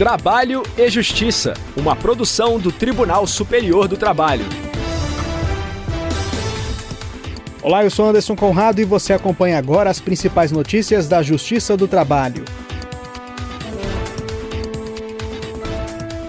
Trabalho e Justiça, uma produção do Tribunal Superior do Trabalho. Olá, eu sou Anderson Conrado e você acompanha agora as principais notícias da Justiça do Trabalho.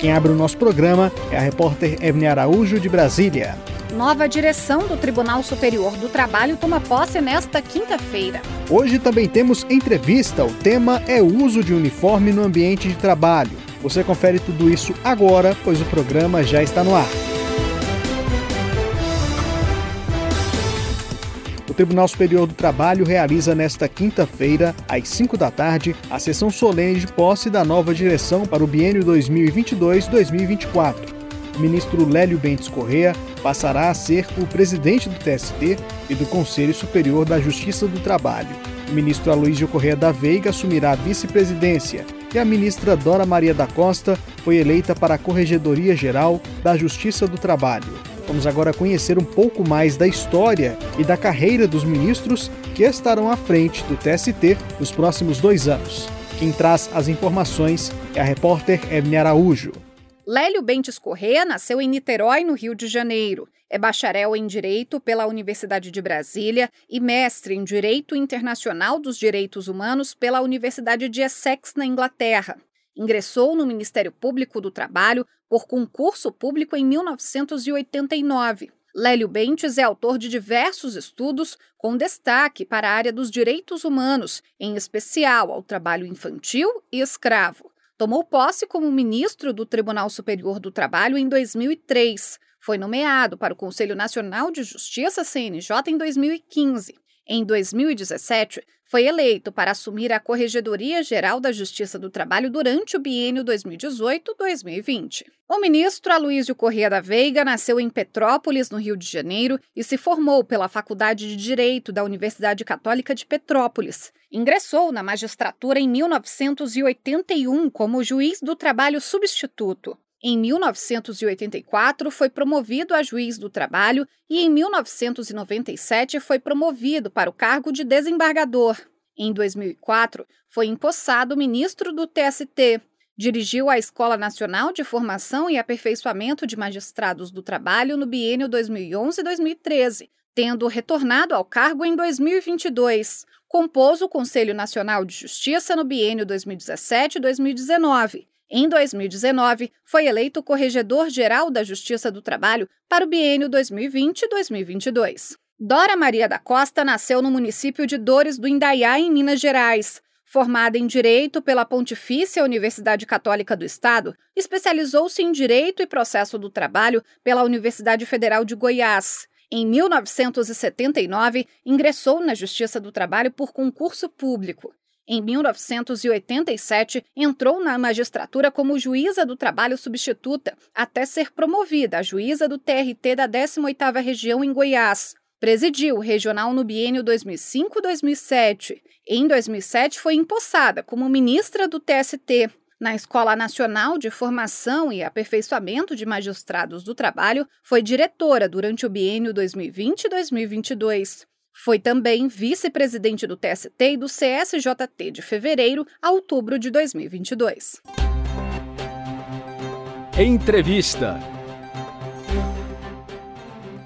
Quem abre o nosso programa é a repórter Evne Araújo, de Brasília. Nova direção do Tribunal Superior do Trabalho toma posse nesta quinta-feira. Hoje também temos entrevista. O tema é o uso de uniforme no ambiente de trabalho. Você confere tudo isso agora, pois o programa já está no ar. O Tribunal Superior do Trabalho realiza nesta quinta-feira, às 5 da tarde, a sessão solene de posse da nova direção para o biênio 2022-2024 o ministro Lélio Bentes Correa passará a ser o presidente do TST e do Conselho Superior da Justiça do Trabalho. O ministro Aloysio Correa da Veiga assumirá a vice-presidência e a ministra Dora Maria da Costa foi eleita para a Corregedoria Geral da Justiça do Trabalho. Vamos agora conhecer um pouco mais da história e da carreira dos ministros que estarão à frente do TST nos próximos dois anos. Quem traz as informações é a repórter Ebne Araújo. Lélio Bentes Corrêa nasceu em Niterói, no Rio de Janeiro. É bacharel em Direito pela Universidade de Brasília e mestre em Direito Internacional dos Direitos Humanos pela Universidade de Essex, na Inglaterra. Ingressou no Ministério Público do Trabalho por concurso público em 1989. Lélio Bentes é autor de diversos estudos com destaque para a área dos direitos humanos, em especial ao trabalho infantil e escravo. Tomou posse como ministro do Tribunal Superior do Trabalho em 2003. Foi nomeado para o Conselho Nacional de Justiça CNJ em 2015. Em 2017, foi eleito para assumir a Corregedoria Geral da Justiça do Trabalho durante o biênio 2018-2020. O ministro Aloysio Corrêa da Veiga nasceu em Petrópolis, no Rio de Janeiro, e se formou pela Faculdade de Direito da Universidade Católica de Petrópolis. Ingressou na magistratura em 1981 como juiz do trabalho substituto. Em 1984, foi promovido a juiz do trabalho e, em 1997, foi promovido para o cargo de desembargador. Em 2004, foi empossado ministro do TST. Dirigiu a Escola Nacional de Formação e Aperfeiçoamento de Magistrados do Trabalho no biênio 2011-2013, tendo retornado ao cargo em 2022. Compôs o Conselho Nacional de Justiça no biênio 2017-2019 em 2019, foi eleito corregedor-geral da Justiça do Trabalho para o biênio 2020-2022. Dora Maria da Costa nasceu no município de Dores do Indaiá, em Minas Gerais. Formada em Direito pela Pontifícia Universidade Católica do Estado, especializou-se em Direito e Processo do Trabalho pela Universidade Federal de Goiás. Em 1979, ingressou na Justiça do Trabalho por concurso público. Em 1987, entrou na magistratura como juíza do trabalho substituta, até ser promovida a juíza do TRT da 18ª Região em Goiás. Presidiu o regional no biênio 2005-2007. Em 2007, foi empossada como ministra do TST. Na Escola Nacional de Formação e Aperfeiçoamento de Magistrados do Trabalho, foi diretora durante o biênio 2020-2022. Foi também vice-presidente do TST e do CSJT de fevereiro a outubro de 2022. Entrevista.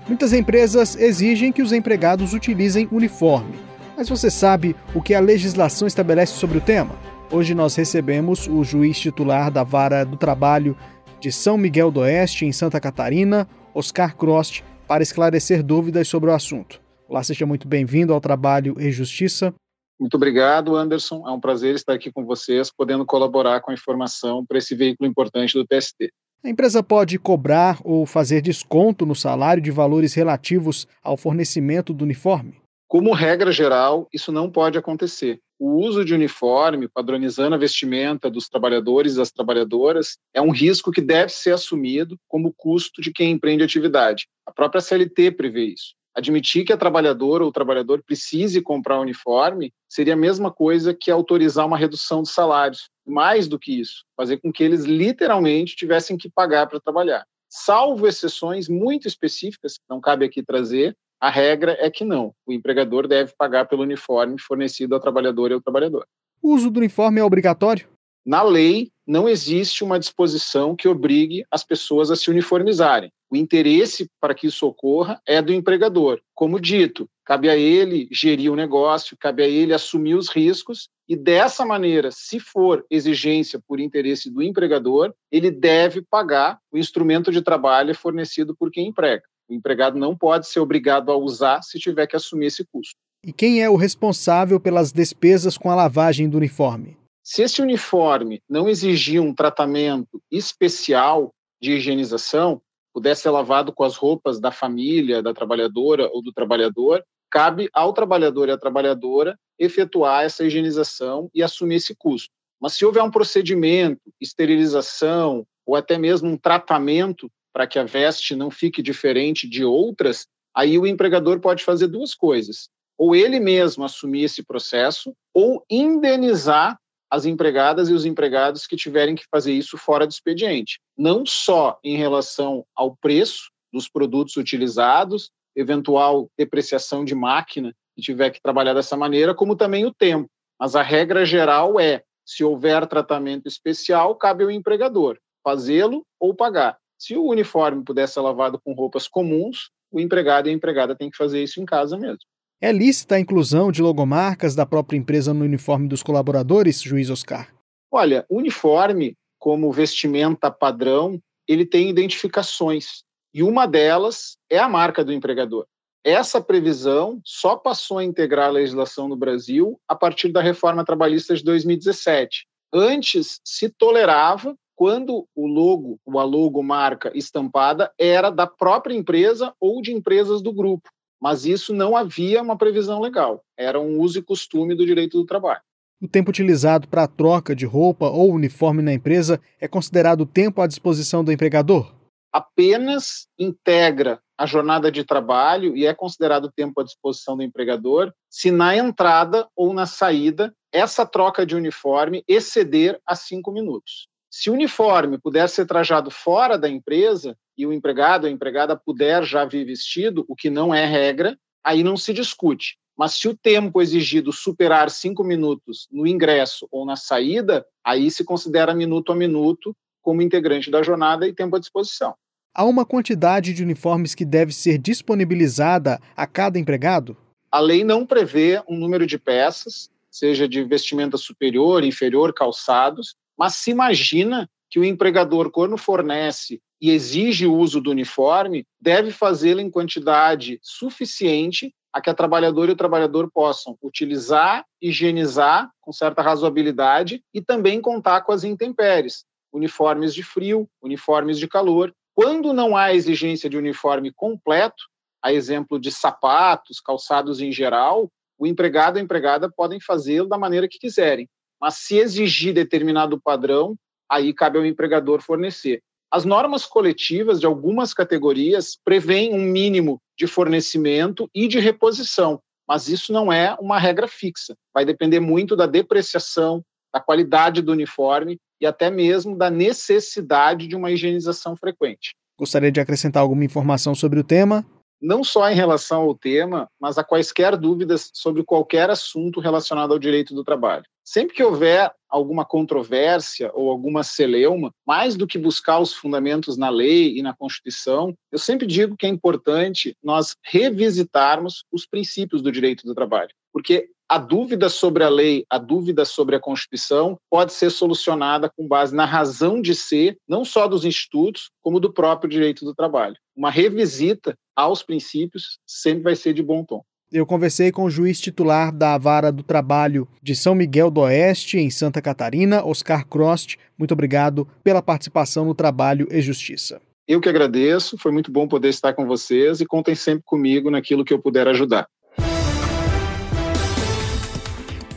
Muitas empresas exigem que os empregados utilizem uniforme. Mas você sabe o que a legislação estabelece sobre o tema? Hoje nós recebemos o juiz titular da Vara do Trabalho de São Miguel do Oeste, em Santa Catarina, Oscar Crost, para esclarecer dúvidas sobre o assunto. Olá, seja muito bem-vindo ao Trabalho e Justiça. Muito obrigado, Anderson. É um prazer estar aqui com vocês, podendo colaborar com a informação para esse veículo importante do TST. A empresa pode cobrar ou fazer desconto no salário de valores relativos ao fornecimento do uniforme? Como regra geral, isso não pode acontecer. O uso de uniforme, padronizando a vestimenta dos trabalhadores e das trabalhadoras, é um risco que deve ser assumido como custo de quem empreende atividade. A própria CLT prevê isso admitir que a trabalhadora ou o trabalhador precise comprar uniforme seria a mesma coisa que autorizar uma redução de salários. Mais do que isso, fazer com que eles literalmente tivessem que pagar para trabalhar. Salvo exceções muito específicas, que não cabe aqui trazer, a regra é que não. O empregador deve pagar pelo uniforme fornecido ao trabalhador e ao trabalhador. O uso do uniforme é obrigatório? Na lei, não existe uma disposição que obrigue as pessoas a se uniformizarem. O interesse para que isso ocorra é do empregador. Como dito, cabe a ele gerir o negócio, cabe a ele assumir os riscos e dessa maneira, se for exigência por interesse do empregador, ele deve pagar o instrumento de trabalho fornecido por quem emprega. O empregado não pode ser obrigado a usar se tiver que assumir esse custo. E quem é o responsável pelas despesas com a lavagem do uniforme? Se esse uniforme não exigir um tratamento especial de higienização, puder ser lavado com as roupas da família, da trabalhadora ou do trabalhador, cabe ao trabalhador e à trabalhadora efetuar essa higienização e assumir esse custo. Mas se houver um procedimento, esterilização ou até mesmo um tratamento para que a veste não fique diferente de outras, aí o empregador pode fazer duas coisas: ou ele mesmo assumir esse processo, ou indenizar as empregadas e os empregados que tiverem que fazer isso fora do expediente, não só em relação ao preço dos produtos utilizados, eventual depreciação de máquina que tiver que trabalhar dessa maneira, como também o tempo. Mas a regra geral é: se houver tratamento especial, cabe ao empregador fazê-lo ou pagar. Se o uniforme puder ser lavado com roupas comuns, o empregado e a empregada têm que fazer isso em casa mesmo. É lícita a inclusão de logomarcas da própria empresa no uniforme dos colaboradores, juiz Oscar? Olha, o uniforme, como vestimenta padrão, ele tem identificações. E uma delas é a marca do empregador. Essa previsão só passou a integrar a legislação no Brasil a partir da reforma trabalhista de 2017. Antes se tolerava quando o logo, a logo marca estampada era da própria empresa ou de empresas do grupo mas isso não havia uma previsão legal, era um uso e costume do direito do trabalho. O tempo utilizado para a troca de roupa ou uniforme na empresa é considerado tempo à disposição do empregador? Apenas integra a jornada de trabalho e é considerado tempo à disposição do empregador se na entrada ou na saída essa troca de uniforme exceder a cinco minutos. Se o uniforme puder ser trajado fora da empresa e o empregado ou a empregada puder já vir vestido, o que não é regra, aí não se discute. Mas se o tempo exigido superar cinco minutos no ingresso ou na saída, aí se considera minuto a minuto como integrante da jornada e tempo à disposição. Há uma quantidade de uniformes que deve ser disponibilizada a cada empregado? A lei não prevê um número de peças, seja de vestimenta superior, inferior, calçados, mas se imagina que o empregador, quando fornece e exige o uso do uniforme, deve fazê-lo em quantidade suficiente a que a trabalhadora e o trabalhador possam utilizar, higienizar com certa razoabilidade e também contar com as intempéries, uniformes de frio, uniformes de calor. Quando não há exigência de uniforme completo, a exemplo de sapatos, calçados em geral, o empregado e a empregada podem fazê-lo da maneira que quiserem. Mas se exigir determinado padrão, aí cabe ao empregador fornecer. As normas coletivas de algumas categorias prevêem um mínimo de fornecimento e de reposição, mas isso não é uma regra fixa. Vai depender muito da depreciação, da qualidade do uniforme e até mesmo da necessidade de uma higienização frequente. Gostaria de acrescentar alguma informação sobre o tema? Não só em relação ao tema, mas a quaisquer dúvidas sobre qualquer assunto relacionado ao direito do trabalho. Sempre que houver alguma controvérsia ou alguma celeuma, mais do que buscar os fundamentos na lei e na Constituição, eu sempre digo que é importante nós revisitarmos os princípios do direito do trabalho, porque a dúvida sobre a lei, a dúvida sobre a Constituição pode ser solucionada com base na razão de ser, não só dos institutos, como do próprio direito do trabalho. Uma revisita aos princípios sempre vai ser de bom tom. Eu conversei com o juiz titular da Vara do Trabalho de São Miguel do Oeste, em Santa Catarina, Oscar Crost. Muito obrigado pela participação no Trabalho e Justiça. Eu que agradeço, foi muito bom poder estar com vocês e contem sempre comigo naquilo que eu puder ajudar.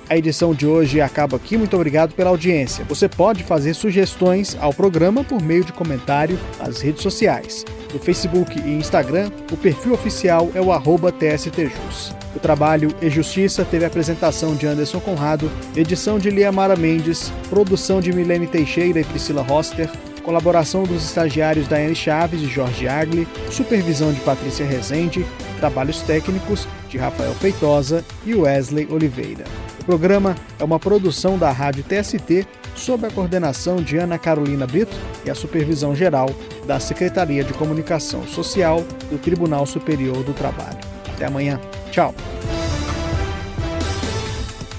A edição de hoje acaba aqui. Muito obrigado pela audiência. Você pode fazer sugestões ao programa por meio de comentário nas redes sociais. No Facebook e Instagram, o perfil oficial é o TSTJus. O trabalho e Justiça teve a apresentação de Anderson Conrado, edição de Liamara Mendes, produção de Milene Teixeira e Priscila Roster, colaboração dos estagiários Daiane Chaves e Jorge Agli, supervisão de Patrícia Rezende, trabalhos técnicos de Rafael Feitosa e Wesley Oliveira. O programa é uma produção da Rádio TST sob a coordenação de Ana Carolina Brito e a supervisão geral da Secretaria de Comunicação Social do Tribunal Superior do Trabalho. Até amanhã. Tchau.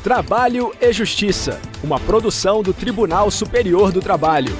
Trabalho e Justiça, uma produção do Tribunal Superior do Trabalho.